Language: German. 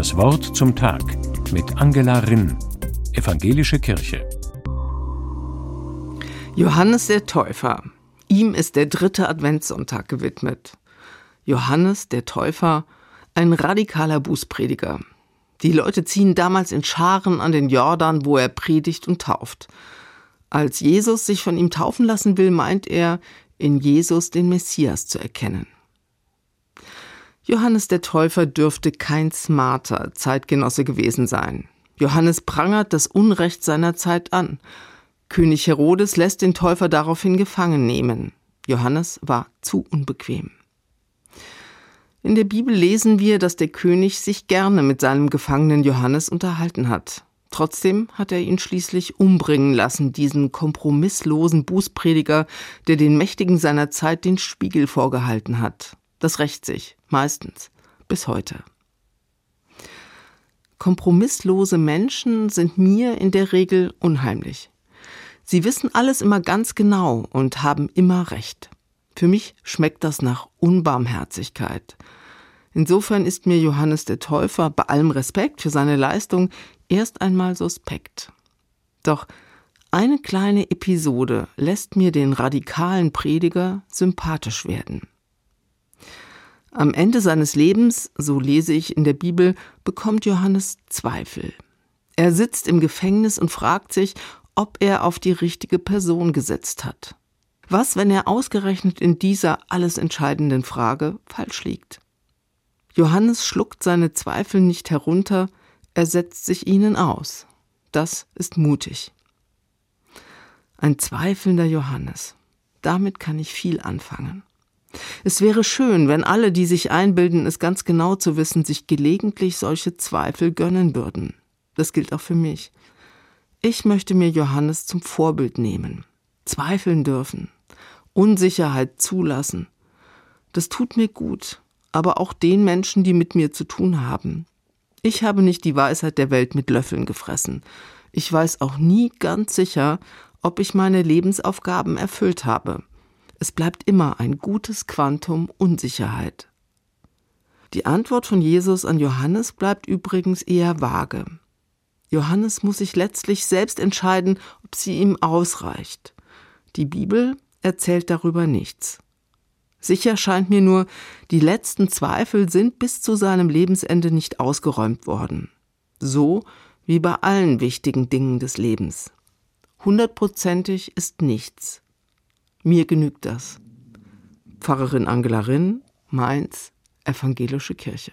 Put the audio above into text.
Das Wort zum Tag mit Angela Rinn, Evangelische Kirche. Johannes der Täufer. Ihm ist der dritte Adventssonntag gewidmet. Johannes der Täufer, ein radikaler Bußprediger. Die Leute ziehen damals in Scharen an den Jordan, wo er predigt und tauft. Als Jesus sich von ihm taufen lassen will, meint er, in Jesus den Messias zu erkennen. Johannes der Täufer dürfte kein smarter Zeitgenosse gewesen sein. Johannes prangert das Unrecht seiner Zeit an. König Herodes lässt den Täufer daraufhin gefangen nehmen. Johannes war zu unbequem. In der Bibel lesen wir, dass der König sich gerne mit seinem Gefangenen Johannes unterhalten hat. Trotzdem hat er ihn schließlich umbringen lassen, diesen kompromisslosen Bußprediger, der den Mächtigen seiner Zeit den Spiegel vorgehalten hat. Das rächt sich, meistens, bis heute. Kompromisslose Menschen sind mir in der Regel unheimlich. Sie wissen alles immer ganz genau und haben immer recht. Für mich schmeckt das nach Unbarmherzigkeit. Insofern ist mir Johannes der Täufer bei allem Respekt für seine Leistung erst einmal suspekt. Doch eine kleine Episode lässt mir den radikalen Prediger sympathisch werden. Am Ende seines Lebens, so lese ich in der Bibel, bekommt Johannes Zweifel. Er sitzt im Gefängnis und fragt sich, ob er auf die richtige Person gesetzt hat. Was, wenn er ausgerechnet in dieser alles entscheidenden Frage falsch liegt? Johannes schluckt seine Zweifel nicht herunter, er setzt sich ihnen aus. Das ist mutig. Ein zweifelnder Johannes. Damit kann ich viel anfangen. Es wäre schön, wenn alle, die sich einbilden, es ganz genau zu wissen, sich gelegentlich solche Zweifel gönnen würden. Das gilt auch für mich. Ich möchte mir Johannes zum Vorbild nehmen. Zweifeln dürfen. Unsicherheit zulassen. Das tut mir gut, aber auch den Menschen, die mit mir zu tun haben. Ich habe nicht die Weisheit der Welt mit Löffeln gefressen. Ich weiß auch nie ganz sicher, ob ich meine Lebensaufgaben erfüllt habe. Es bleibt immer ein gutes Quantum Unsicherheit. Die Antwort von Jesus an Johannes bleibt übrigens eher vage. Johannes muss sich letztlich selbst entscheiden, ob sie ihm ausreicht. Die Bibel erzählt darüber nichts. Sicher scheint mir nur, die letzten Zweifel sind bis zu seinem Lebensende nicht ausgeräumt worden. So wie bei allen wichtigen Dingen des Lebens. Hundertprozentig ist nichts. Mir genügt das. Pfarrerin Angela Rinn, Mainz, Evangelische Kirche.